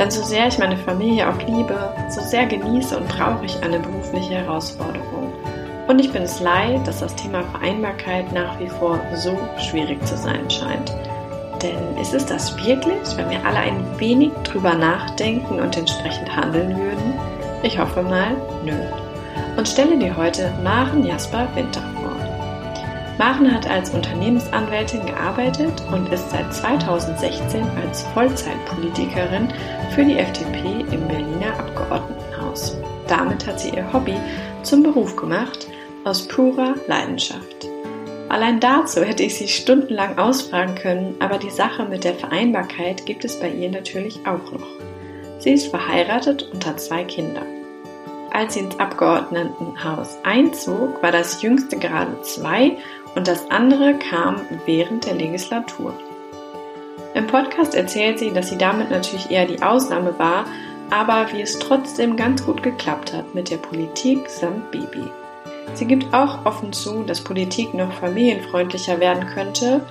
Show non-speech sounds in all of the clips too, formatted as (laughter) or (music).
Denn so sehr ich meine Familie auch liebe, so sehr genieße und brauche ich eine berufliche Herausforderung. Und ich bin es leid, dass das Thema Vereinbarkeit nach wie vor so schwierig zu sein scheint. Denn ist es das wirklich, wenn wir alle ein wenig drüber nachdenken und entsprechend handeln würden? Ich hoffe mal, nö. Und stelle dir heute Maren Jasper Winter Maren hat als Unternehmensanwältin gearbeitet und ist seit 2016 als Vollzeitpolitikerin für die FDP im Berliner Abgeordnetenhaus. Damit hat sie ihr Hobby zum Beruf gemacht, aus purer Leidenschaft. Allein dazu hätte ich sie stundenlang ausfragen können, aber die Sache mit der Vereinbarkeit gibt es bei ihr natürlich auch noch. Sie ist verheiratet und hat zwei Kinder. Als sie ins Abgeordnetenhaus einzog, war das jüngste gerade zwei und das andere kam während der Legislatur. Im Podcast erzählt sie, dass sie damit natürlich eher die Ausnahme war, aber wie es trotzdem ganz gut geklappt hat mit der Politik samt Baby. Sie gibt auch offen zu, dass Politik noch familienfreundlicher werden könnte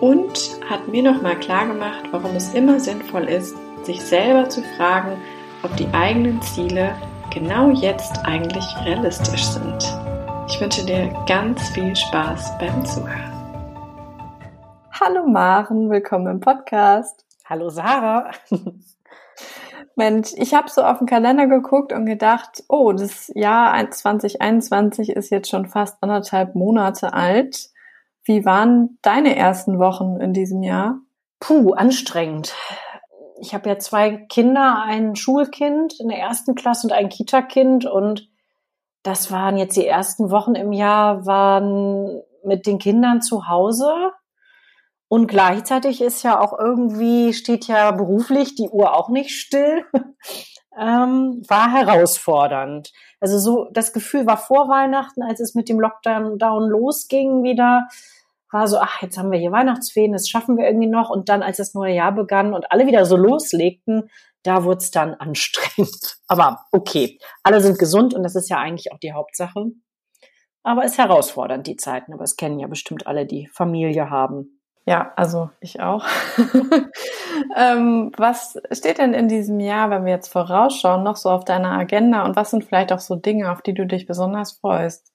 und hat mir nochmal klargemacht, warum es immer sinnvoll ist, sich selber zu fragen, ob die eigenen Ziele genau jetzt eigentlich realistisch sind. Ich wünsche dir ganz viel Spaß beim Zuhören. Hallo Maren, willkommen im Podcast. Hallo Sarah. (laughs) Mensch, ich habe so auf den Kalender geguckt und gedacht, oh, das Jahr 2021 ist jetzt schon fast anderthalb Monate alt. Wie waren deine ersten Wochen in diesem Jahr? Puh, anstrengend. Ich habe ja zwei Kinder, ein Schulkind in der ersten Klasse und ein Kita-Kind und das waren jetzt die ersten Wochen im Jahr, waren mit den Kindern zu Hause. Und gleichzeitig ist ja auch irgendwie, steht ja beruflich die Uhr auch nicht still, (laughs) ähm, war herausfordernd. Also so, das Gefühl war vor Weihnachten, als es mit dem Lockdown down losging wieder, war so, ach, jetzt haben wir hier Weihnachtsferien, das schaffen wir irgendwie noch. Und dann, als das neue Jahr begann und alle wieder so loslegten, da wurde es dann (laughs) anstrengend. Aber okay, alle sind gesund und das ist ja eigentlich auch die Hauptsache. Aber es ist herausfordernd, die Zeiten. Aber es kennen ja bestimmt alle, die Familie haben. Ja, also ich auch. (laughs) ähm, was steht denn in diesem Jahr, wenn wir jetzt vorausschauen, noch so auf deiner Agenda und was sind vielleicht auch so Dinge, auf die du dich besonders freust?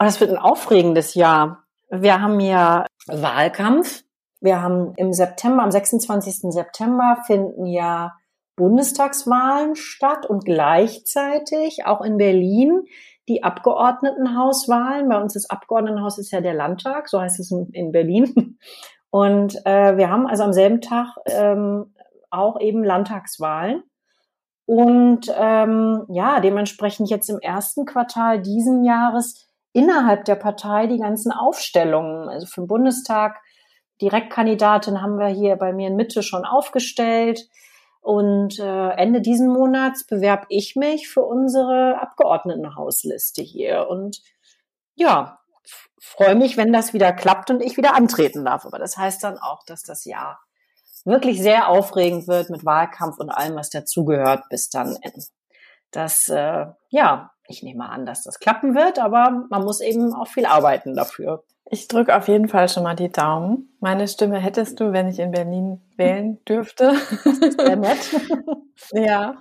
Oh, das wird ein aufregendes Jahr. Wir haben ja Wahlkampf. Wir haben im September, am 26. September finden ja Bundestagswahlen statt und gleichzeitig auch in Berlin die Abgeordnetenhauswahlen. Bei uns das Abgeordnetenhaus ist ja der Landtag, so heißt es in Berlin. Und äh, wir haben also am selben Tag ähm, auch eben Landtagswahlen. Und ähm, ja, dementsprechend jetzt im ersten Quartal diesen Jahres innerhalb der Partei die ganzen Aufstellungen. Also für den Bundestag, Direktkandidatin haben wir hier bei mir in Mitte schon aufgestellt. Und äh, Ende diesen Monats bewerbe ich mich für unsere Abgeordnetenhausliste hier. Und ja, freue mich, wenn das wieder klappt und ich wieder antreten darf. Aber das heißt dann auch, dass das Jahr wirklich sehr aufregend wird mit Wahlkampf und allem, was dazugehört, bis dann das, äh, ja, ich nehme an, dass das klappen wird, aber man muss eben auch viel arbeiten dafür. Ich drücke auf jeden Fall schon mal die Daumen. Meine Stimme hättest du, wenn ich in Berlin wählen dürfte. Sehr nett. (laughs) ja.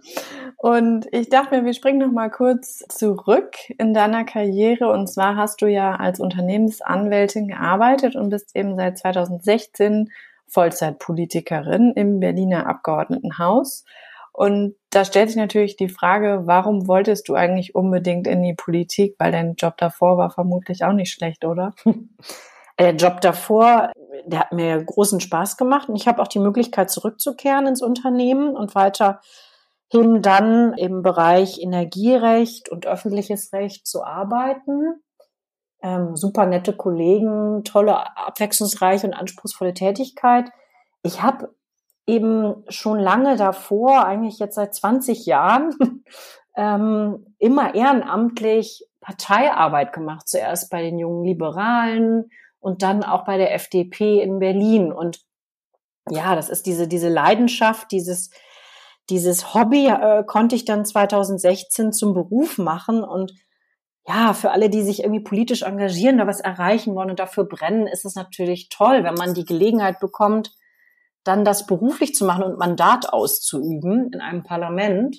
Und ich dachte mir, wir springen noch mal kurz zurück in deiner Karriere. Und zwar hast du ja als Unternehmensanwältin gearbeitet und bist eben seit 2016 Vollzeitpolitikerin im Berliner Abgeordnetenhaus. Und da stellt sich natürlich die Frage, warum wolltest du eigentlich unbedingt in die Politik? Weil dein Job davor war vermutlich auch nicht schlecht, oder? (laughs) Der Job davor, der hat mir großen Spaß gemacht und ich habe auch die Möglichkeit zurückzukehren ins Unternehmen und weiterhin dann im Bereich Energierecht und öffentliches Recht zu arbeiten. Ähm, super nette Kollegen, tolle, abwechslungsreiche und anspruchsvolle Tätigkeit. Ich habe eben schon lange davor, eigentlich jetzt seit 20 Jahren, (laughs) ähm, immer ehrenamtlich Parteiarbeit gemacht. Zuerst bei den jungen Liberalen und dann auch bei der FDP in Berlin. Und ja, das ist diese, diese Leidenschaft, dieses, dieses Hobby äh, konnte ich dann 2016 zum Beruf machen und ja, für alle, die sich irgendwie politisch engagieren, da was erreichen wollen und dafür brennen, ist es natürlich toll, wenn man die Gelegenheit bekommt, dann das beruflich zu machen und Mandat auszuüben in einem Parlament.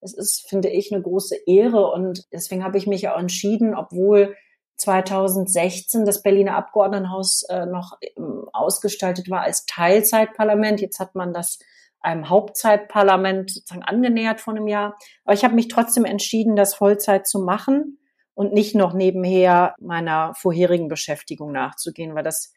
Es ist, finde ich, eine große Ehre und deswegen habe ich mich auch entschieden, obwohl 2016 das Berliner Abgeordnetenhaus äh, noch ähm, ausgestaltet war als Teilzeitparlament. Jetzt hat man das einem Hauptzeitparlament sozusagen angenähert vor einem Jahr. Aber ich habe mich trotzdem entschieden, das Vollzeit zu machen und nicht noch nebenher meiner vorherigen Beschäftigung nachzugehen, weil das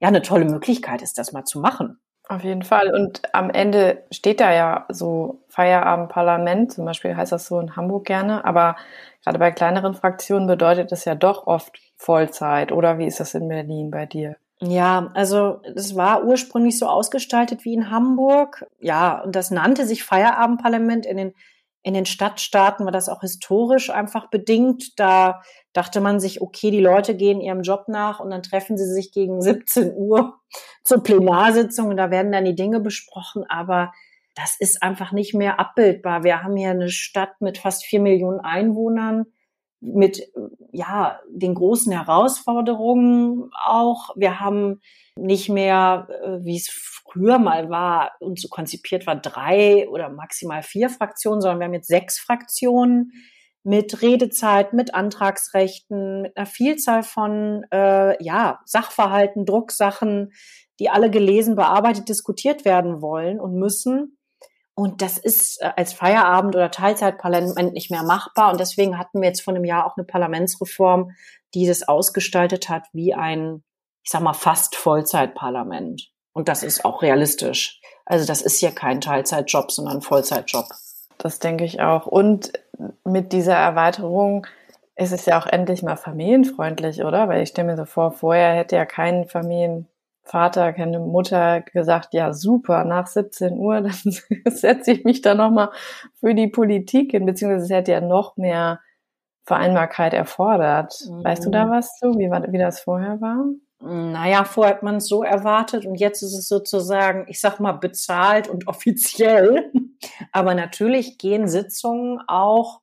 ja eine tolle Möglichkeit ist, das mal zu machen. Auf jeden Fall. Und am Ende steht da ja so Feierabendparlament, zum Beispiel heißt das so in Hamburg gerne, aber gerade bei kleineren Fraktionen bedeutet das ja doch oft Vollzeit. Oder wie ist das in Berlin bei dir? Ja, also es war ursprünglich so ausgestaltet wie in Hamburg. Ja, und das nannte sich Feierabendparlament in den in den Stadtstaaten war das auch historisch einfach bedingt. Da dachte man sich, okay, die Leute gehen ihrem Job nach und dann treffen sie sich gegen 17 Uhr (laughs) zur Plenarsitzung und da werden dann die Dinge besprochen. Aber das ist einfach nicht mehr abbildbar. Wir haben hier eine Stadt mit fast vier Millionen Einwohnern mit ja den großen Herausforderungen auch. Wir haben nicht mehr, äh, wie es früher mal war und so konzipiert war, drei oder maximal vier Fraktionen, sondern wir haben jetzt sechs Fraktionen mit Redezeit, mit Antragsrechten, mit einer Vielzahl von äh, ja Sachverhalten, Drucksachen, die alle gelesen, bearbeitet, diskutiert werden wollen und müssen. Und das ist äh, als Feierabend- oder Teilzeitparlament nicht mehr machbar. Und deswegen hatten wir jetzt vor einem Jahr auch eine Parlamentsreform, die das ausgestaltet hat wie ein, ich sag mal, fast Vollzeitparlament. Und das ist auch realistisch. Also das ist hier kein Teilzeitjob, sondern Vollzeitjob. Das denke ich auch. Und mit dieser Erweiterung ist es ja auch endlich mal familienfreundlich, oder? Weil ich stelle mir so vor, vorher hätte ja kein Familien Vater, keine Mutter gesagt, ja super, nach 17 Uhr, (laughs) dann setze ich mich da nochmal für die Politik hin, beziehungsweise es hätte ja noch mehr Vereinbarkeit erfordert. Mhm. Weißt du da mhm. was zu, wie, wie das vorher war? Naja, vorher hat man es so erwartet und jetzt ist es sozusagen, ich sag mal, bezahlt und (laughs) offiziell. Aber natürlich gehen Sitzungen auch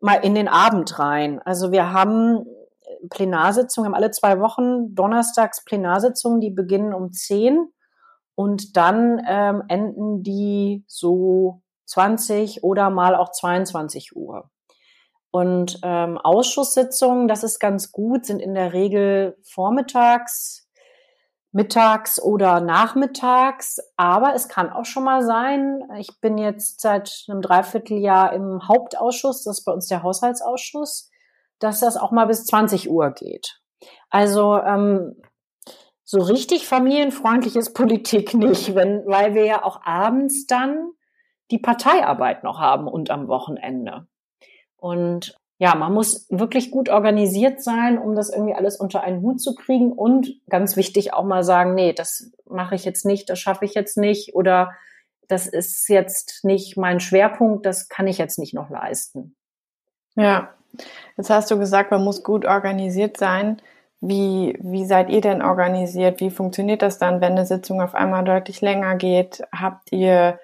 mal in den Abend rein. Also wir haben Plenarsitzungen, haben alle zwei Wochen donnerstags Plenarsitzungen, die beginnen um 10 und dann ähm, enden die so 20 oder mal auch 22 Uhr. Und ähm, Ausschusssitzungen, das ist ganz gut, sind in der Regel vormittags, mittags oder nachmittags. Aber es kann auch schon mal sein, ich bin jetzt seit einem Dreivierteljahr im Hauptausschuss, das ist bei uns der Haushaltsausschuss dass das auch mal bis 20 Uhr geht. Also ähm, so richtig familienfreundlich ist Politik nicht, wenn, weil wir ja auch abends dann die Parteiarbeit noch haben und am Wochenende. Und ja, man muss wirklich gut organisiert sein, um das irgendwie alles unter einen Hut zu kriegen und ganz wichtig auch mal sagen, nee, das mache ich jetzt nicht, das schaffe ich jetzt nicht oder das ist jetzt nicht mein Schwerpunkt, das kann ich jetzt nicht noch leisten. Ja, Jetzt hast du gesagt, man muss gut organisiert sein. Wie, wie seid ihr denn organisiert? Wie funktioniert das dann, wenn eine Sitzung auf einmal deutlich länger geht? Habt ihr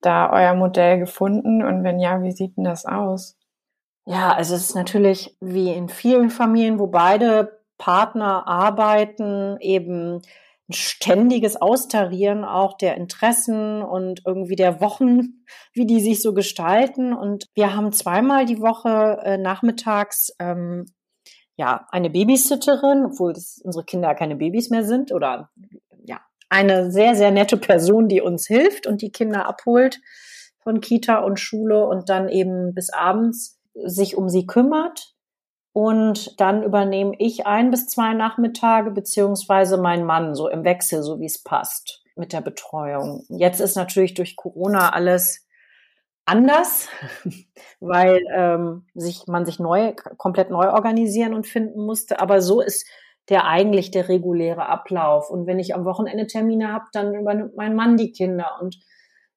da euer Modell gefunden? Und wenn ja, wie sieht denn das aus? Ja, also es ist natürlich wie in vielen Familien, wo beide Partner arbeiten, eben ständiges Austarieren auch der Interessen und irgendwie der Wochen, (laughs) wie die sich so gestalten. Und wir haben zweimal die Woche äh, nachmittags ähm, ja eine Babysitterin, obwohl das unsere Kinder keine Babys mehr sind oder ja eine sehr sehr nette Person, die uns hilft und die Kinder abholt von Kita und Schule und dann eben bis abends sich um sie kümmert und dann übernehme ich ein bis zwei Nachmittage, beziehungsweise mein Mann, so im Wechsel, so wie es passt mit der Betreuung. Jetzt ist natürlich durch Corona alles anders, (laughs) weil ähm, sich man sich neu komplett neu organisieren und finden musste. Aber so ist der eigentlich der reguläre Ablauf. Und wenn ich am Wochenende Termine habe, dann übernimmt mein Mann die Kinder und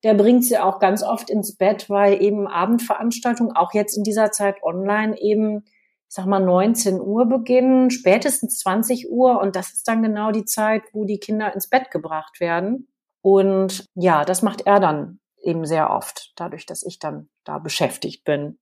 der bringt sie auch ganz oft ins Bett, weil eben Abendveranstaltungen auch jetzt in dieser Zeit online eben, sag mal, 19 Uhr beginnen, spätestens 20 Uhr. Und das ist dann genau die Zeit, wo die Kinder ins Bett gebracht werden. Und ja, das macht er dann eben sehr oft, dadurch, dass ich dann da beschäftigt bin.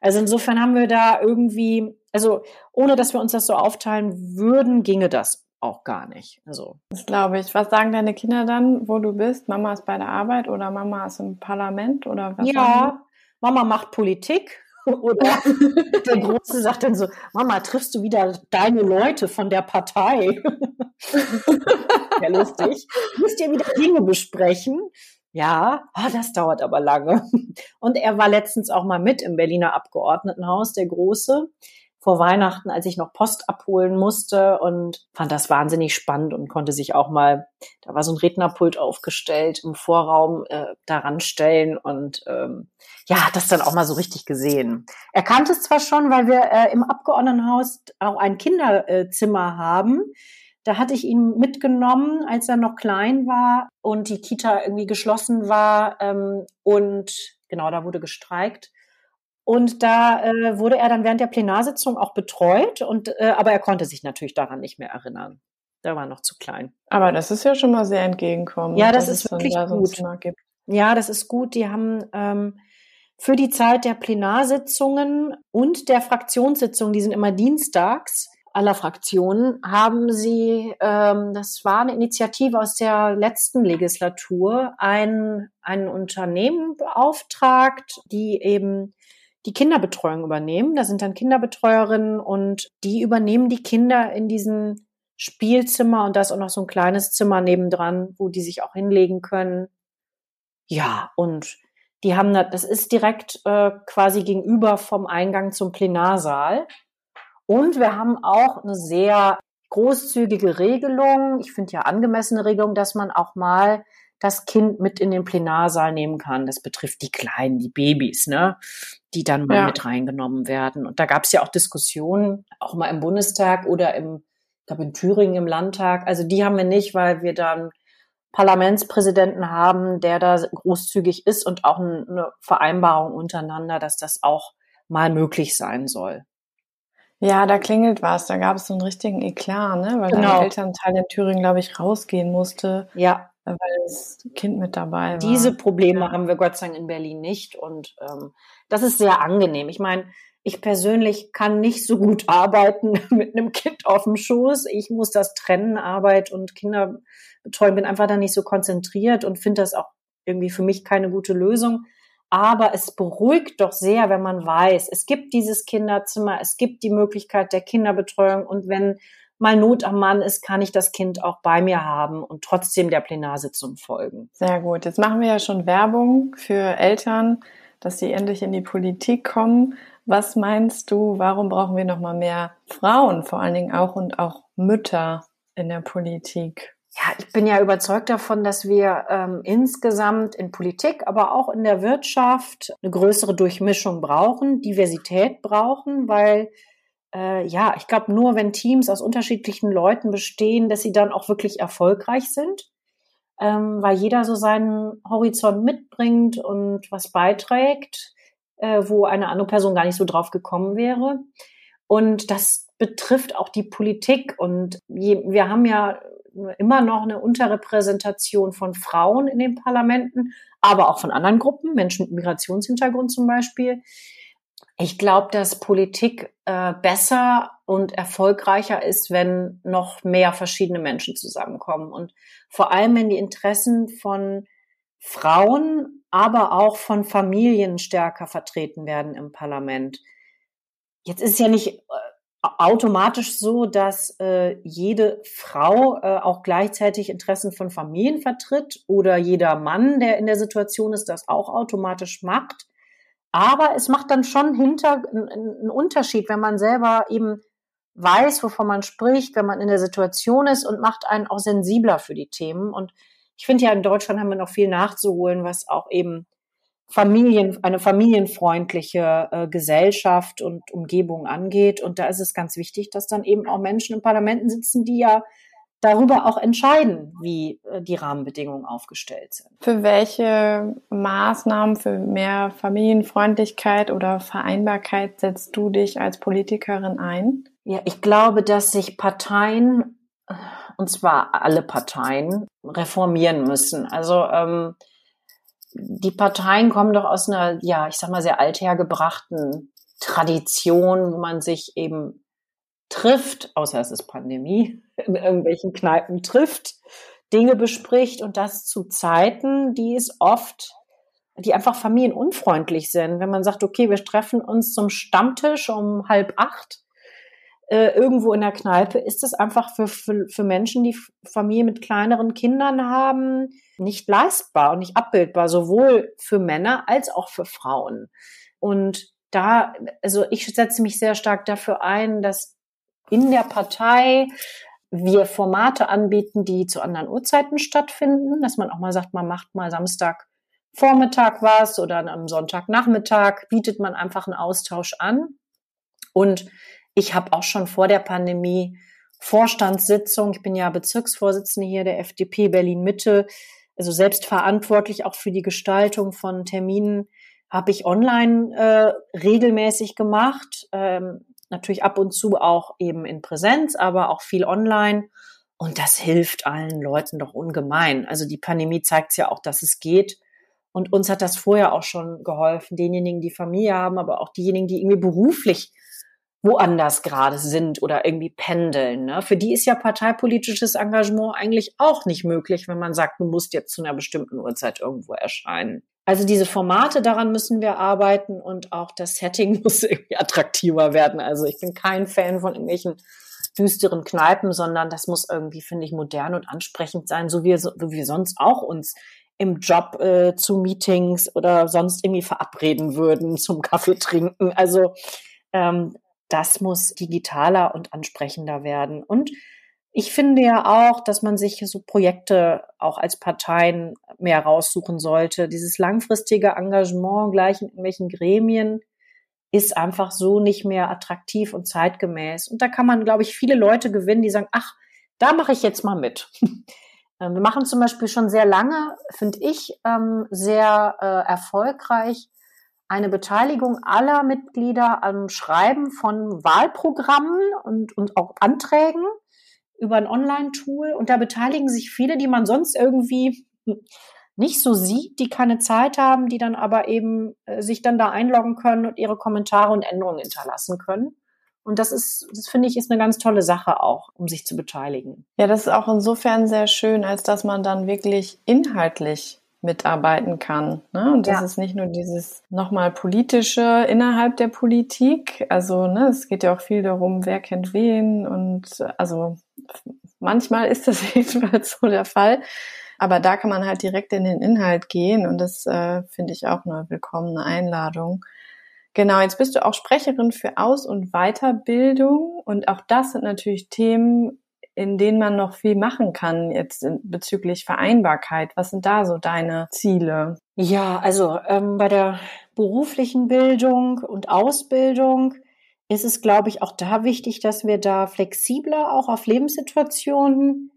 Also insofern haben wir da irgendwie, also ohne dass wir uns das so aufteilen würden, ginge das auch gar nicht. Also. Das glaube ich. Was sagen deine Kinder dann, wo du bist? Mama ist bei der Arbeit oder Mama ist im Parlament oder was? Ja, Mama macht Politik. Oder (laughs) der Große sagt dann so, Mama, triffst du wieder deine Leute von der Partei? ja, lustig. Müsst ihr wieder Dinge besprechen? Ja, oh, das dauert aber lange. Und er war letztens auch mal mit im Berliner Abgeordnetenhaus, der Große vor Weihnachten, als ich noch Post abholen musste und fand das wahnsinnig spannend und konnte sich auch mal, da war so ein Rednerpult aufgestellt im Vorraum, äh, daran stellen und ähm, ja, hat das dann auch mal so richtig gesehen. Er kannte es zwar schon, weil wir äh, im Abgeordnetenhaus auch ein Kinderzimmer haben. Da hatte ich ihn mitgenommen, als er noch klein war und die Kita irgendwie geschlossen war. Ähm, und genau, da wurde gestreikt. Und da äh, wurde er dann während der Plenarsitzung auch betreut, und, äh, aber er konnte sich natürlich daran nicht mehr erinnern. Der war noch zu klein. Aber das ist ja schon mal sehr entgegenkommen. Ja, das ist wirklich da gut. Ja, das ist gut. Die haben ähm, für die Zeit der Plenarsitzungen und der Fraktionssitzungen, die sind immer dienstags, aller Fraktionen, haben sie, ähm, das war eine Initiative aus der letzten Legislatur, ein, ein Unternehmen beauftragt, die eben die Kinderbetreuung übernehmen. Da sind dann Kinderbetreuerinnen und die übernehmen die Kinder in diesen Spielzimmer und da ist auch noch so ein kleines Zimmer nebendran, wo die sich auch hinlegen können. Ja, und die haben das, das ist direkt äh, quasi gegenüber vom Eingang zum Plenarsaal. Und wir haben auch eine sehr großzügige Regelung, ich finde ja angemessene Regelung, dass man auch mal das Kind mit in den Plenarsaal nehmen kann. Das betrifft die Kleinen, die Babys, ne? die dann mal ja. mit reingenommen werden. Und da gab es ja auch Diskussionen, auch mal im Bundestag oder im, ich glaube in Thüringen im Landtag. Also die haben wir nicht, weil wir dann Parlamentspräsidenten haben, der da großzügig ist und auch eine Vereinbarung untereinander, dass das auch mal möglich sein soll. Ja, da klingelt was. Da gab es so einen richtigen Eklat, ne? Weil genau. der Elternteil in Thüringen, glaube ich, rausgehen musste. Ja weil das Kind mit dabei war. Diese Probleme ja. haben wir Gott sei Dank in Berlin nicht und ähm, das ist sehr angenehm. Ich meine, ich persönlich kann nicht so gut (laughs) arbeiten (laughs) mit einem Kind auf dem Schoß. Ich muss das trennen, Arbeit und Kinderbetreuung, bin einfach da nicht so konzentriert und finde das auch irgendwie für mich keine gute Lösung. Aber es beruhigt doch sehr, wenn man weiß, es gibt dieses Kinderzimmer, es gibt die Möglichkeit der Kinderbetreuung und wenn mal Not am Mann ist, kann ich das Kind auch bei mir haben und trotzdem der Plenarsitzung folgen. Sehr gut. Jetzt machen wir ja schon Werbung für Eltern, dass sie endlich in die Politik kommen. Was meinst du, warum brauchen wir noch mal mehr Frauen, vor allen Dingen auch und auch Mütter in der Politik? Ja, ich bin ja überzeugt davon, dass wir ähm, insgesamt in Politik, aber auch in der Wirtschaft eine größere Durchmischung brauchen, Diversität brauchen, weil äh, ja, ich glaube, nur wenn Teams aus unterschiedlichen Leuten bestehen, dass sie dann auch wirklich erfolgreich sind, ähm, weil jeder so seinen Horizont mitbringt und was beiträgt, äh, wo eine andere Person gar nicht so drauf gekommen wäre. Und das betrifft auch die Politik. Und je, wir haben ja immer noch eine Unterrepräsentation von Frauen in den Parlamenten, aber auch von anderen Gruppen, Menschen mit Migrationshintergrund zum Beispiel. Ich glaube, dass Politik äh, besser und erfolgreicher ist, wenn noch mehr verschiedene Menschen zusammenkommen. Und vor allem, wenn die Interessen von Frauen, aber auch von Familien stärker vertreten werden im Parlament. Jetzt ist es ja nicht äh, automatisch so, dass äh, jede Frau äh, auch gleichzeitig Interessen von Familien vertritt oder jeder Mann, der in der Situation ist, das auch automatisch macht. Aber es macht dann schon hinter einen Unterschied, wenn man selber eben weiß, wovon man spricht, wenn man in der Situation ist und macht einen auch sensibler für die Themen. Und ich finde ja, in Deutschland haben wir noch viel nachzuholen, was auch eben Familien, eine familienfreundliche äh, Gesellschaft und Umgebung angeht. Und da ist es ganz wichtig, dass dann eben auch Menschen in Parlamenten sitzen, die ja darüber auch entscheiden, wie äh, die Rahmenbedingungen aufgestellt sind. Für welche Maßnahmen für mehr Familienfreundlichkeit oder Vereinbarkeit setzt du dich als Politikerin ein? Ja, ich glaube, dass sich Parteien, und zwar alle Parteien, reformieren müssen. Also ähm, die Parteien kommen doch aus einer, ja, ich sag mal, sehr althergebrachten Tradition, wo man sich eben trifft, außer es ist Pandemie, (laughs) in irgendwelchen Kneipen trifft, Dinge bespricht und das zu Zeiten, die es oft, die einfach familienunfreundlich sind. Wenn man sagt, okay, wir treffen uns zum Stammtisch um halb acht äh, irgendwo in der Kneipe, ist es einfach für, für, für Menschen, die Familie mit kleineren Kindern haben, nicht leistbar und nicht abbildbar, sowohl für Männer als auch für Frauen. Und da, also ich setze mich sehr stark dafür ein, dass in der Partei wir Formate anbieten, die zu anderen Uhrzeiten stattfinden, dass man auch mal sagt, man macht mal Samstag Vormittag was oder am Sonntagnachmittag bietet man einfach einen Austausch an. Und ich habe auch schon vor der Pandemie Vorstandssitzung, ich bin ja Bezirksvorsitzende hier der FDP Berlin Mitte, also selbstverantwortlich auch für die Gestaltung von Terminen, habe ich online äh, regelmäßig gemacht. Ähm, natürlich ab und zu auch eben in Präsenz, aber auch viel online. Und das hilft allen Leuten doch ungemein. Also die Pandemie zeigt ja auch, dass es geht. Und uns hat das vorher auch schon geholfen, denjenigen, die Familie haben, aber auch diejenigen, die irgendwie beruflich woanders gerade sind oder irgendwie pendeln. Ne? Für die ist ja parteipolitisches Engagement eigentlich auch nicht möglich, wenn man sagt, du musst jetzt zu einer bestimmten Uhrzeit irgendwo erscheinen. Also diese Formate, daran müssen wir arbeiten und auch das Setting (laughs) muss irgendwie attraktiver werden. Also ich bin kein Fan von irgendwelchen düsteren Kneipen, sondern das muss irgendwie, finde ich, modern und ansprechend sein, so wie, so wie wir sonst auch uns im Job äh, zu Meetings oder sonst irgendwie verabreden würden zum Kaffee trinken. Also ähm, das muss digitaler und ansprechender werden. Und ich finde ja auch, dass man sich so Projekte auch als Parteien mehr raussuchen sollte. Dieses langfristige Engagement gleich in irgendwelchen Gremien ist einfach so nicht mehr attraktiv und zeitgemäß. Und da kann man, glaube ich, viele Leute gewinnen, die sagen, ach, da mache ich jetzt mal mit. (laughs) Ähm, wir machen zum Beispiel schon sehr lange, finde ich, ähm, sehr äh, erfolgreich eine Beteiligung aller Mitglieder am Schreiben von Wahlprogrammen und, und auch Anträgen über ein Online-Tool und da beteiligen sich viele, die man sonst irgendwie (laughs) nicht so sieht, die keine Zeit haben, die dann aber eben äh, sich dann da einloggen können und ihre Kommentare und Änderungen hinterlassen können. Und das ist, das finde ich, ist eine ganz tolle Sache auch, um sich zu beteiligen. Ja, das ist auch insofern sehr schön, als dass man dann wirklich inhaltlich mitarbeiten kann. Ne? Und das ja. ist nicht nur dieses nochmal politische innerhalb der Politik. Also ne, es geht ja auch viel darum, wer kennt wen. Und also manchmal ist das (laughs) jedenfalls so der Fall. Aber da kann man halt direkt in den Inhalt gehen und das äh, finde ich auch eine willkommene Einladung. Genau, jetzt bist du auch Sprecherin für Aus- und Weiterbildung und auch das sind natürlich Themen, in denen man noch viel machen kann jetzt bezüglich Vereinbarkeit? Was sind da so deine Ziele? Ja, also ähm, bei der beruflichen Bildung und Ausbildung ist es, glaube ich, auch da wichtig, dass wir da flexibler auch auf Lebenssituationen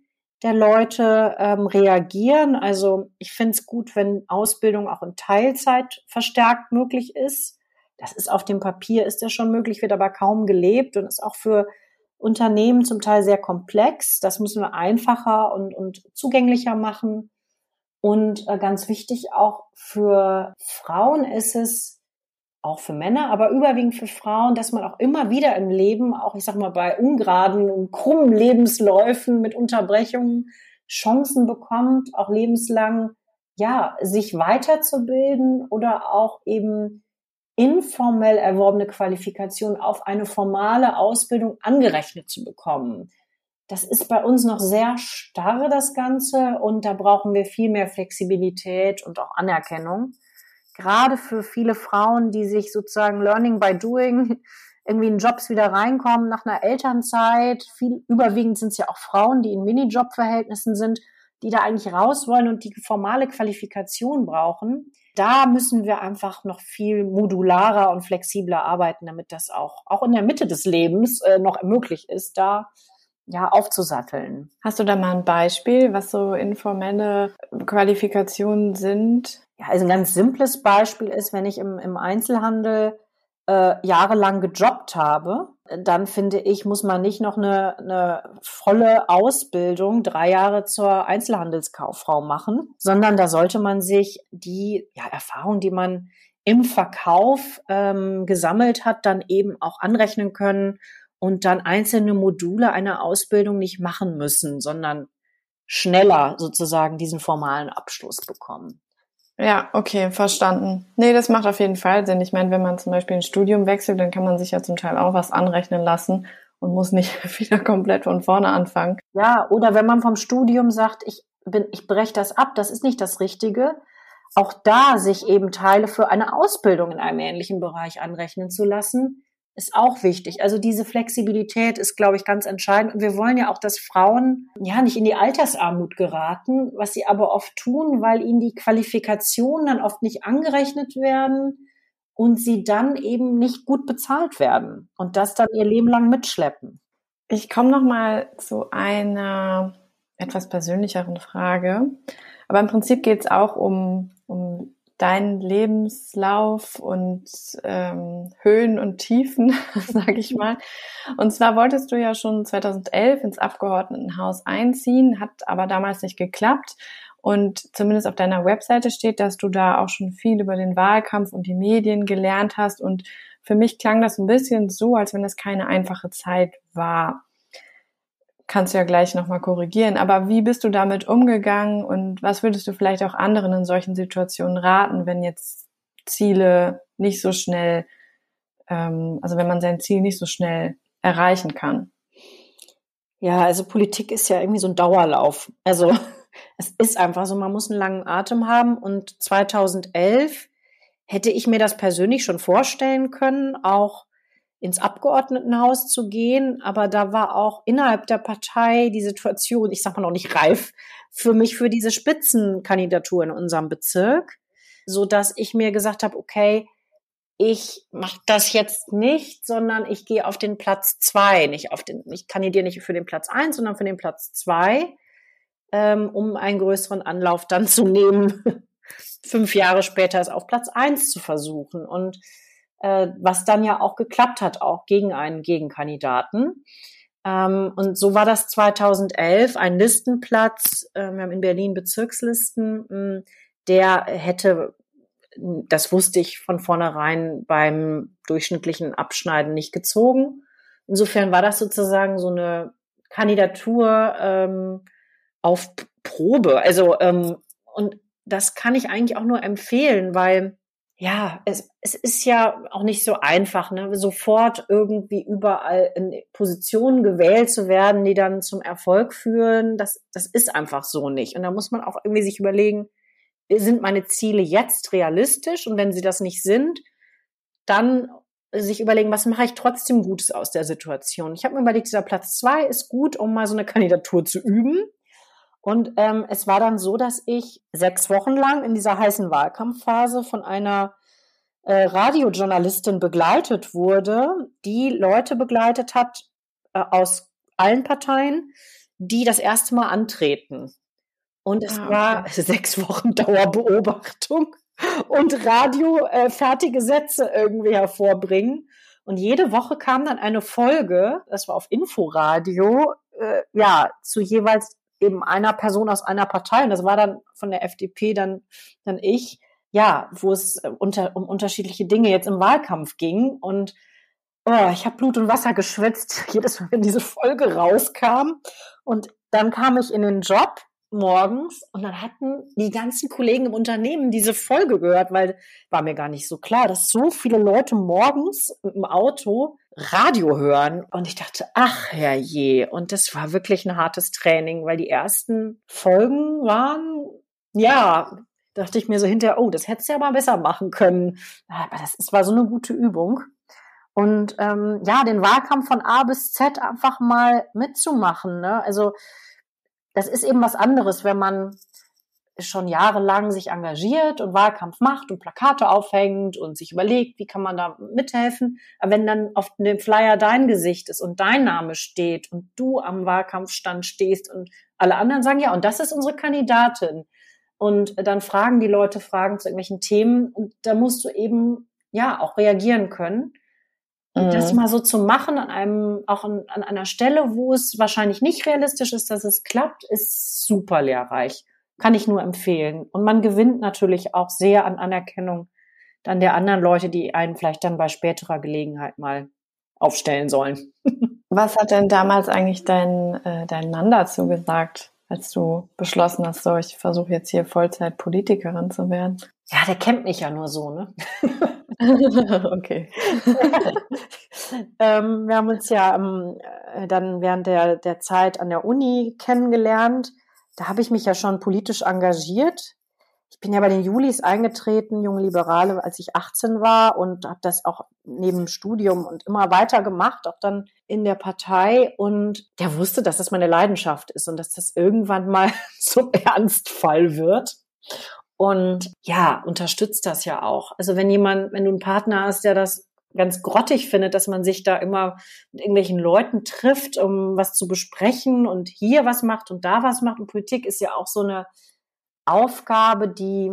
der Leute ähm, reagieren. Also ich finde es gut, wenn Ausbildung auch in Teilzeit verstärkt möglich ist. Das ist auf dem Papier, ist ja schon möglich, wird aber kaum gelebt und ist auch für Unternehmen zum Teil sehr komplex. Das müssen wir einfacher und, und zugänglicher machen. Und äh, ganz wichtig auch für Frauen ist es, auch für Männer, aber überwiegend für Frauen, dass man auch immer wieder im Leben, auch ich sag mal bei ungeraden und krummen Lebensläufen mit Unterbrechungen, Chancen bekommt, auch lebenslang, ja, sich weiterzubilden oder auch eben informell erworbene Qualifikation auf eine formale Ausbildung angerechnet zu bekommen. Das ist bei uns noch sehr starr, das Ganze, und da brauchen wir viel mehr Flexibilität und auch Anerkennung. Gerade für viele Frauen, die sich sozusagen Learning by Doing irgendwie in Jobs wieder reinkommen nach einer Elternzeit. Viel, überwiegend sind es ja auch Frauen, die in Minijob-Verhältnissen sind, die da eigentlich raus wollen und die formale Qualifikation brauchen da müssen wir einfach noch viel modularer und flexibler arbeiten, damit das auch, auch in der Mitte des Lebens äh, noch möglich ist, da ja, aufzusatteln. Hast du da mal ein Beispiel, was so informelle Qualifikationen sind? Ja, also ein ganz simples Beispiel ist, wenn ich im, im Einzelhandel äh, jahrelang gejobbt habe, dann finde ich, muss man nicht noch eine, eine volle Ausbildung, drei Jahre zur Einzelhandelskauffrau machen, sondern da sollte man sich die ja, Erfahrung, die man im Verkauf ähm, gesammelt hat, dann eben auch anrechnen können und dann einzelne Module einer Ausbildung nicht machen müssen, sondern schneller sozusagen diesen formalen Abschluss bekommen. Ja, okay, verstanden. Nee, das macht auf jeden Fall Sinn. Ich meine, wenn man zum Beispiel ein Studium wechselt, dann kann man sich ja zum Teil auch was anrechnen lassen und muss nicht (laughs) wieder komplett von vorne anfangen. Ja, oder wenn man vom Studium sagt, ich bin, ich breche das ab, das ist nicht das Richtige, auch da sich eben Teile für eine Ausbildung in einem ähnlichen Bereich anrechnen zu lassen, ist auch wichtig. Also diese Flexibilität ist, glaube ich, ganz entscheidend. Und wir wollen ja auch, dass Frauen ja nicht in die Altersarmut geraten, was sie aber oft tun, weil ihnen die Qualifikationen dann oft nicht angerechnet werden und sie dann eben nicht gut bezahlt werden und das dann ihr Leben lang mitschleppen. Ich komme noch mal zu einer etwas persönlicheren Frage. Aber im Prinzip geht es auch um, um deinen Lebenslauf und ähm, Höhen und Tiefen, (laughs) sage ich mal. Und zwar wolltest du ja schon 2011 ins Abgeordnetenhaus einziehen, hat aber damals nicht geklappt. Und zumindest auf deiner Webseite steht, dass du da auch schon viel über den Wahlkampf und die Medien gelernt hast. Und für mich klang das ein bisschen so, als wenn es keine einfache Zeit war kannst du ja gleich nochmal korrigieren. Aber wie bist du damit umgegangen und was würdest du vielleicht auch anderen in solchen Situationen raten, wenn jetzt Ziele nicht so schnell, ähm, also wenn man sein Ziel nicht so schnell erreichen kann? Ja, also Politik ist ja irgendwie so ein Dauerlauf. Also (laughs) es ist einfach so, man muss einen langen Atem haben und 2011 hätte ich mir das persönlich schon vorstellen können, auch ins Abgeordnetenhaus zu gehen, aber da war auch innerhalb der Partei die Situation, ich sag mal noch nicht reif, für mich für diese Spitzenkandidatur in unserem Bezirk, so dass ich mir gesagt habe, okay, ich mache das jetzt nicht, sondern ich gehe auf den Platz zwei, nicht auf den, ich kandidiere nicht für den Platz eins, sondern für den Platz zwei, ähm, um einen größeren Anlauf dann zu nehmen, (laughs) fünf Jahre später es auf Platz eins zu versuchen. Und äh, was dann ja auch geklappt hat, auch gegen einen Gegenkandidaten. Ähm, und so war das 2011 ein Listenplatz, äh, wir haben in Berlin Bezirkslisten, mh, hm, der hätte, das wusste ich von vornherein beim durchschnittlichen Abschneiden nicht gezogen. Insofern war das sozusagen so eine Kandidatur ähm, auf Probe. Also ähm, und das kann ich eigentlich auch nur empfehlen, weil ja, es, es ist ja auch nicht so einfach, ne? sofort irgendwie überall in Positionen gewählt zu werden, die dann zum Erfolg führen. Das, das ist einfach so nicht. Und da muss man auch irgendwie sich überlegen, sind meine Ziele jetzt realistisch? Und wenn sie das nicht sind, dann sich überlegen, was mache ich trotzdem Gutes aus der Situation. Ich habe mir überlegt, dieser Platz zwei ist gut, um mal so eine Kandidatur zu üben. Und ähm, es war dann so, dass ich sechs Wochen lang in dieser heißen Wahlkampfphase von einer äh, Radiojournalistin begleitet wurde, die Leute begleitet hat äh, aus allen Parteien, die das erste Mal antreten. Und es ah, okay. war (laughs) sechs Wochen Dauerbeobachtung und Radio äh, fertige Sätze irgendwie hervorbringen. Und jede Woche kam dann eine Folge, das war auf Inforadio, äh, ja, zu jeweils eben einer Person aus einer Partei, und das war dann von der FDP dann, dann ich, ja, wo es äh, unter, um unterschiedliche Dinge jetzt im Wahlkampf ging. Und oh, ich habe Blut und Wasser geschwitzt, (laughs) jedes Mal, wenn diese Folge rauskam. Und dann kam ich in den Job morgens und dann hatten die ganzen Kollegen im Unternehmen diese Folge gehört, weil war mir gar nicht so klar, dass so viele Leute morgens im Auto Radio hören. Und ich dachte, ach herrje. Und das war wirklich ein hartes Training, weil die ersten Folgen waren, ja, dachte ich mir so hinterher, oh, das hättest du ja mal besser machen können. Aber das, das war so eine gute Übung. Und ähm, ja, den Wahlkampf von A bis Z einfach mal mitzumachen. Ne? Also das ist eben was anderes, wenn man schon jahrelang sich engagiert und Wahlkampf macht und Plakate aufhängt und sich überlegt, wie kann man da mithelfen. Aber wenn dann auf dem Flyer dein Gesicht ist und dein Name steht und du am Wahlkampfstand stehst und alle anderen sagen, ja, und das ist unsere Kandidatin. Und dann fragen die Leute Fragen zu irgendwelchen Themen und da musst du eben, ja, auch reagieren können. Und das mhm. mal so zu machen an einem, auch an, an einer Stelle, wo es wahrscheinlich nicht realistisch ist, dass es klappt, ist super lehrreich. Kann ich nur empfehlen. Und man gewinnt natürlich auch sehr an Anerkennung dann der anderen Leute, die einen vielleicht dann bei späterer Gelegenheit mal aufstellen sollen. (laughs) Was hat denn damals eigentlich dein, äh, dein Mann dazu gesagt, als du beschlossen hast, so, ich versuche jetzt hier Vollzeit-Politikerin zu werden? Ja, der kennt mich ja nur so, ne? (laughs) okay. (laughs) ähm, wir haben uns ja ähm, dann während der, der Zeit an der Uni kennengelernt. Da habe ich mich ja schon politisch engagiert. Ich bin ja bei den Julis eingetreten, junge Liberale, als ich 18 war und habe das auch neben Studium und immer weiter gemacht, auch dann in der Partei. Und der wusste, dass das meine Leidenschaft ist und dass das irgendwann mal (laughs) zum Ernstfall wird und ja, unterstützt das ja auch. Also wenn jemand, wenn du einen Partner hast, der das ganz grottig findet, dass man sich da immer mit irgendwelchen Leuten trifft, um was zu besprechen und hier was macht und da was macht. Und Politik ist ja auch so eine Aufgabe, die,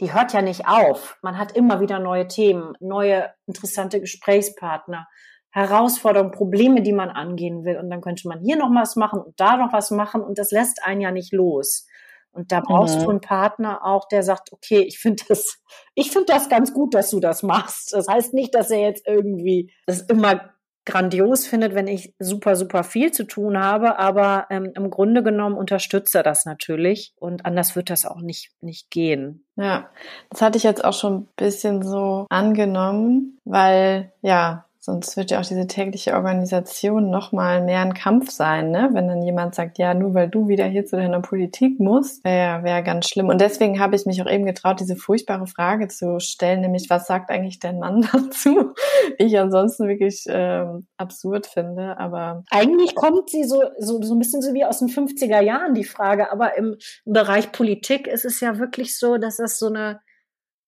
die hört ja nicht auf. Man hat immer wieder neue Themen, neue interessante Gesprächspartner, Herausforderungen, Probleme, die man angehen will. Und dann könnte man hier noch was machen und da noch was machen und das lässt einen ja nicht los. Und da brauchst mhm. du einen Partner auch, der sagt, okay, ich finde das, (laughs) ich finde das ganz gut, dass du das machst. Das heißt nicht, dass er jetzt irgendwie das immer grandios findet, wenn ich super, super viel zu tun habe, aber ähm, im Grunde genommen unterstützt er das natürlich und anders wird das auch nicht, nicht gehen. Ja, das hatte ich jetzt auch schon ein bisschen so angenommen, weil ja, Sonst wird ja auch diese tägliche Organisation nochmal mehr ein Kampf sein, ne? Wenn dann jemand sagt, ja, nur weil du wieder hier zu deiner Politik musst, wäre wär ganz schlimm. Und deswegen habe ich mich auch eben getraut, diese furchtbare Frage zu stellen, nämlich was sagt eigentlich dein Mann (laughs) dazu? Ich ansonsten wirklich ähm, absurd finde, aber. Eigentlich kommt sie so, so, so ein bisschen so wie aus den 50er Jahren, die Frage, aber im Bereich Politik ist es ja wirklich so, dass das so eine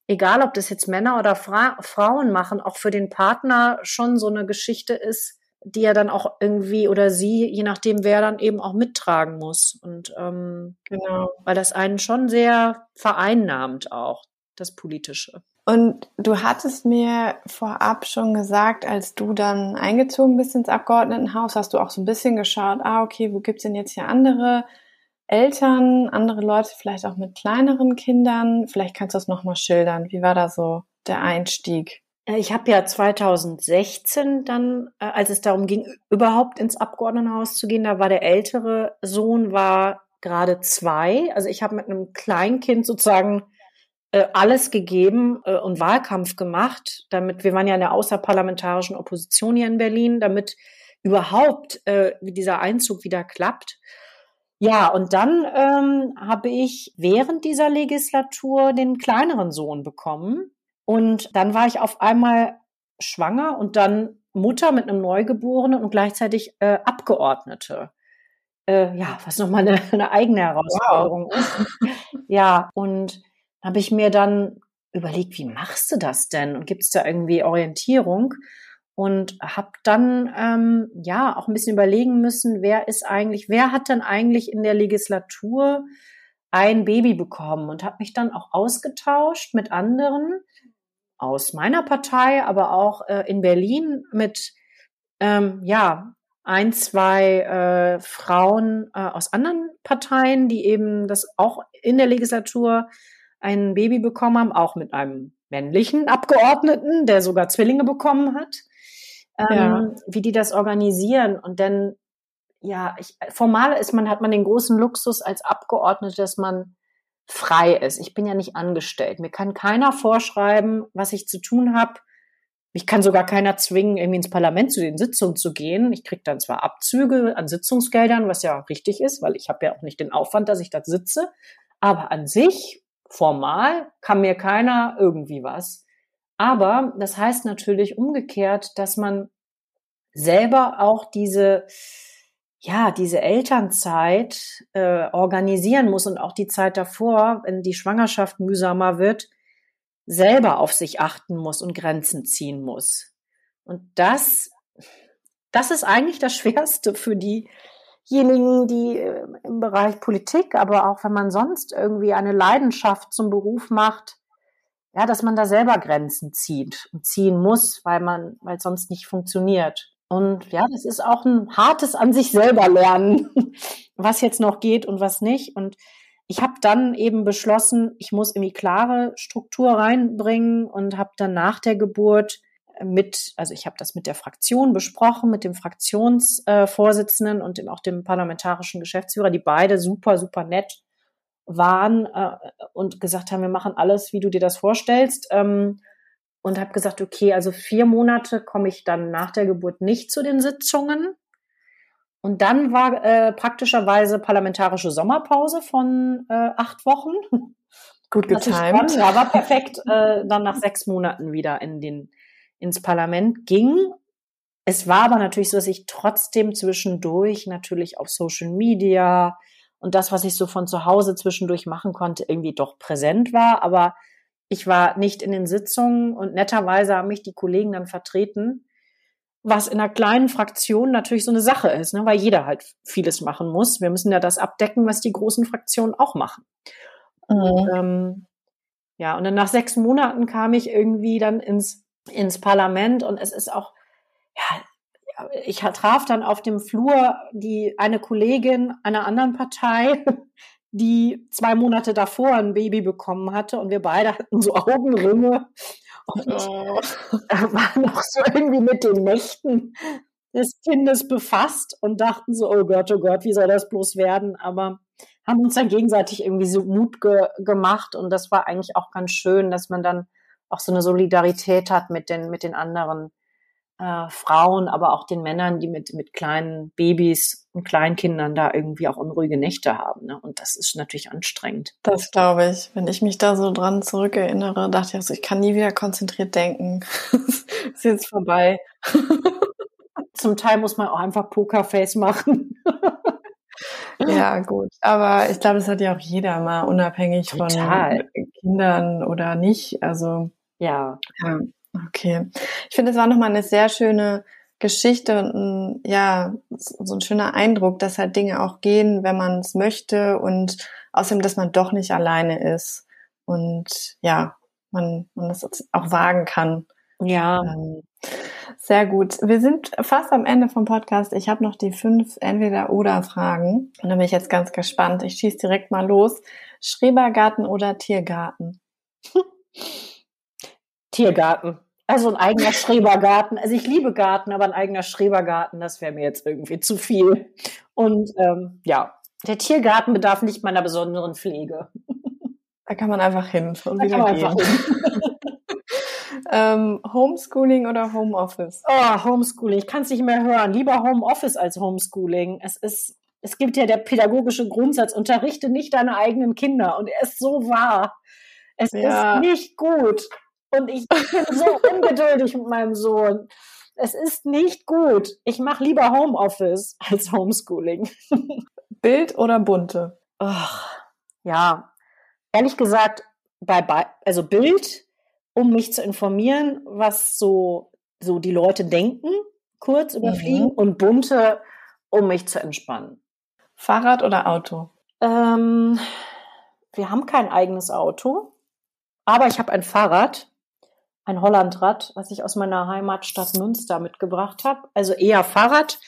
egal ob das jetzt Männer oder Fra Frauen machen, auch für den Partner schon so eine Geschichte ist, die er dann auch irgendwie oder sie, je nachdem wer dann eben auch mittragen muss. Und ähm, genau, weil das einen schon sehr vereinnahmt auch, das Politische. Und du hattest mir vorab schon gesagt, als du dann eingezogen bist ins Abgeordnetenhaus, hast du auch so ein bisschen geschaut, ah, okay, wo gibt's denn jetzt hier andere Eltern, andere Leute vielleicht auch mit kleineren Kindern. Vielleicht kannst du das nochmal schildern. Wie war da so der Einstieg? Äh, ich habe ja 2016 dann, äh, als es darum ging, überhaupt ins Abgeordnetenhaus zu gehen, da war der ältere Sohn war gerade zwei. Also ich habe mit einem Kleinkind sozusagen äh, alles gegeben und Wahlkampf gemacht, damit wir waren ja in der außerparlamentarischen Opposition hier in Berlin, damit überhaupt dieser Einzug wieder klappt. Ja, und dann ähm, habe ich während dieser Legislatur den kleineren Sohn bekommen. Und dann war ich auf einmal schwanger und dann Mutter mit einem Neugeborenen und gleichzeitig äh, Abgeordnete. Äh, ja, was nochmal eine, (laughs) eine eigene Herausforderung wow. ist. Ja, und habe ich mir dann überlegt, wie machst du das denn? Und gibt es da irgendwie Orientierung? Und habe dann ähm, ja auch ein bisschen überlegen müssen, wer ist eigentlich, wer hat denn eigentlich in der Legislatur ein Baby bekommen? Und habe mich dann auch ausgetauscht mit anderen aus meiner Partei, aber auch äh, in Berlin mit ähm, ja ein, zwei äh, Frauen äh, aus anderen Parteien, die eben das auch in der Legislatur ein Baby bekommen haben, auch mit einem männlichen Abgeordneten, der sogar Zwillinge bekommen hat ähm, ja. wie die das organisieren. Und dann, ja, ich, formal ist man, hat man den großen Luxus als Abgeordnete, dass man frei ist. Ich bin ja nicht angestellt. Mir kann keiner vorschreiben, was ich zu tun habe. Mich kann sogar keiner zwingen, irgendwie ins Parlament zu den Sitzungen zu gehen. Ich kriege dann zwar Abzüge an Sitzungsgeldern, was ja richtig ist, weil ich habe ja auch nicht den Aufwand, dass ich da sitze. Aber an sich, formal, kann mir keiner irgendwie was. Aber das heißt natürlich umgekehrt, dass man selber auch diese, ja, diese Elternzeit äh, organisieren muss und auch die Zeit davor, wenn die Schwangerschaft mühsamer wird, selber auf sich achten muss und Grenzen ziehen muss. Und das, das ist eigentlich das (laughs) Schwerste für diejenigen, die äh, im Bereich Politik, aber auch wenn man sonst irgendwie eine Leidenschaft zum Beruf macht, ja, dass man da selber Grenzen zieht und ziehen muss, weil man, weil es sonst nicht funktioniert. Und ja, das ist auch ein hartes an sich selber lernen, (laughs) was jetzt noch geht und was nicht. Und ich habe dann eben beschlossen, ich muss irgendwie klare Struktur reinbringen und habe dann nach der Geburt mit, also ich habe das mit der Fraktion besprochen, mit dem Fraktionsvorsitzenden äh, und dem, auch dem parlamentarischen Geschäftsführer, die beide super, super nett waren äh, und gesagt haben, wir machen alles, wie du dir das vorstellst. Ähm, und habe gesagt, okay, also vier Monate komme ich dann nach der Geburt nicht zu den Sitzungen. Und dann war äh, praktischerweise parlamentarische Sommerpause von äh, acht Wochen. Gut getimt. Ja, war perfekt. Äh, dann nach sechs Monaten wieder in den, ins Parlament ging. Es war aber natürlich so, dass ich trotzdem zwischendurch natürlich auf Social Media und das, was ich so von zu Hause zwischendurch machen konnte, irgendwie doch präsent war. Aber ich war nicht in den Sitzungen und netterweise haben mich die Kollegen dann vertreten, was in einer kleinen Fraktion natürlich so eine Sache ist, ne, weil jeder halt vieles machen muss. Wir müssen ja das abdecken, was die großen Fraktionen auch machen. Mhm. Und, ähm, ja, und dann nach sechs Monaten kam ich irgendwie dann ins, ins Parlament und es ist auch, ja, ich traf dann auf dem Flur die eine Kollegin einer anderen Partei, (laughs) die zwei Monate davor ein Baby bekommen hatte und wir beide hatten so Augenringe und oh. (laughs) waren noch so irgendwie mit den Nächten des Kindes befasst und dachten so, oh Gott, oh Gott, wie soll das bloß werden? Aber haben uns dann gegenseitig irgendwie so Mut ge gemacht und das war eigentlich auch ganz schön, dass man dann auch so eine Solidarität hat mit den, mit den anderen äh, Frauen, aber auch den Männern, die mit, mit kleinen Babys und Kleinkindern da irgendwie auch unruhige Nächte haben. Ne? Und das ist natürlich anstrengend. Das glaube ich. Wenn ich mich da so dran zurückerinnere, dachte ich, also ich kann nie wieder konzentriert denken. (laughs) ist jetzt vorbei. (laughs) Zum Teil muss man auch einfach Pokerface machen. (laughs) ja, gut. Aber ich glaube, das hat ja auch jeder mal, unabhängig Total. von Kindern oder nicht. Also ja. ja. Okay. Ich finde, es war nochmal eine sehr schöne Geschichte und ein, ja, so ein schöner Eindruck, dass halt Dinge auch gehen, wenn man es möchte und außerdem, dass man doch nicht alleine ist und ja, man, man das auch wagen kann. Ja. Ähm, sehr gut. Wir sind fast am Ende vom Podcast. Ich habe noch die fünf Entweder-Oder-Fragen. Und da bin ich jetzt ganz gespannt. Ich schieße direkt mal los. Schrebergarten oder Tiergarten? Tiergarten. Also ein eigener Schrebergarten. Also ich liebe Garten, aber ein eigener Schrebergarten, das wäre mir jetzt irgendwie zu viel. Und ähm, ja, der Tiergarten bedarf nicht meiner besonderen Pflege. Da kann man einfach hin und da wieder gehen. (laughs) ähm, Homeschooling oder Homeoffice? Oh, Homeschooling. Ich kann es nicht mehr hören. Lieber Homeoffice als Homeschooling. Es ist, es gibt ja der pädagogische Grundsatz, unterrichte nicht deine eigenen Kinder. Und er ist so wahr. Es ja. ist nicht gut. Und ich bin so (laughs) ungeduldig mit meinem Sohn. Es ist nicht gut. Ich mache lieber Homeoffice als Homeschooling. (laughs) Bild oder bunte? Ach, ja, ehrlich gesagt, bei, bei, also Bild, um mich zu informieren, was so, so die Leute denken, kurz überfliegen, mhm. und bunte, um mich zu entspannen. Fahrrad oder Auto? Ähm, wir haben kein eigenes Auto, aber ich habe ein Fahrrad ein Hollandrad, was ich aus meiner Heimatstadt Münster mitgebracht habe. Also eher Fahrrad,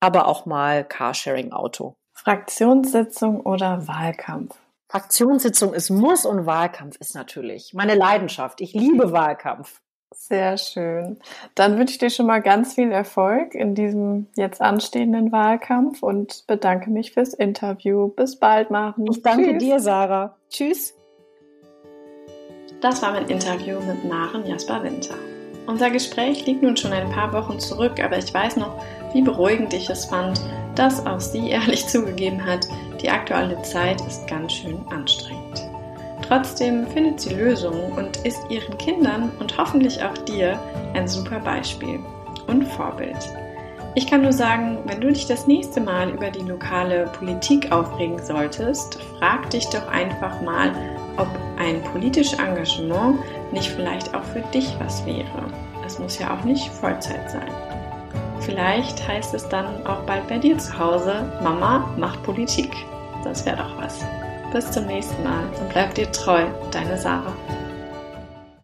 aber auch mal Carsharing-Auto. Fraktionssitzung oder Wahlkampf? Fraktionssitzung ist Muss und Wahlkampf ist natürlich meine Leidenschaft. Ich liebe Wahlkampf. Sehr schön. Dann wünsche ich dir schon mal ganz viel Erfolg in diesem jetzt anstehenden Wahlkampf und bedanke mich fürs Interview. Bis bald, Maren. Ich danke Tschüss. dir, Sarah. Tschüss. Das war mein Interview mit Maren Jasper Winter. Unser Gespräch liegt nun schon ein paar Wochen zurück, aber ich weiß noch, wie beruhigend ich es fand, dass auch sie (laughs) ehrlich zugegeben hat, die aktuelle Zeit ist ganz schön anstrengend. Trotzdem findet sie Lösungen und ist ihren Kindern und hoffentlich auch dir ein super Beispiel und Vorbild. Ich kann nur sagen, wenn du dich das nächste Mal über die lokale Politik aufregen solltest, frag dich doch einfach mal, ob ein politisches Engagement nicht vielleicht auch für dich was wäre. Es muss ja auch nicht Vollzeit sein. Vielleicht heißt es dann auch bald bei dir zu Hause, Mama macht Politik. Das wäre doch was. Bis zum nächsten Mal und bleib dir treu, deine Sarah.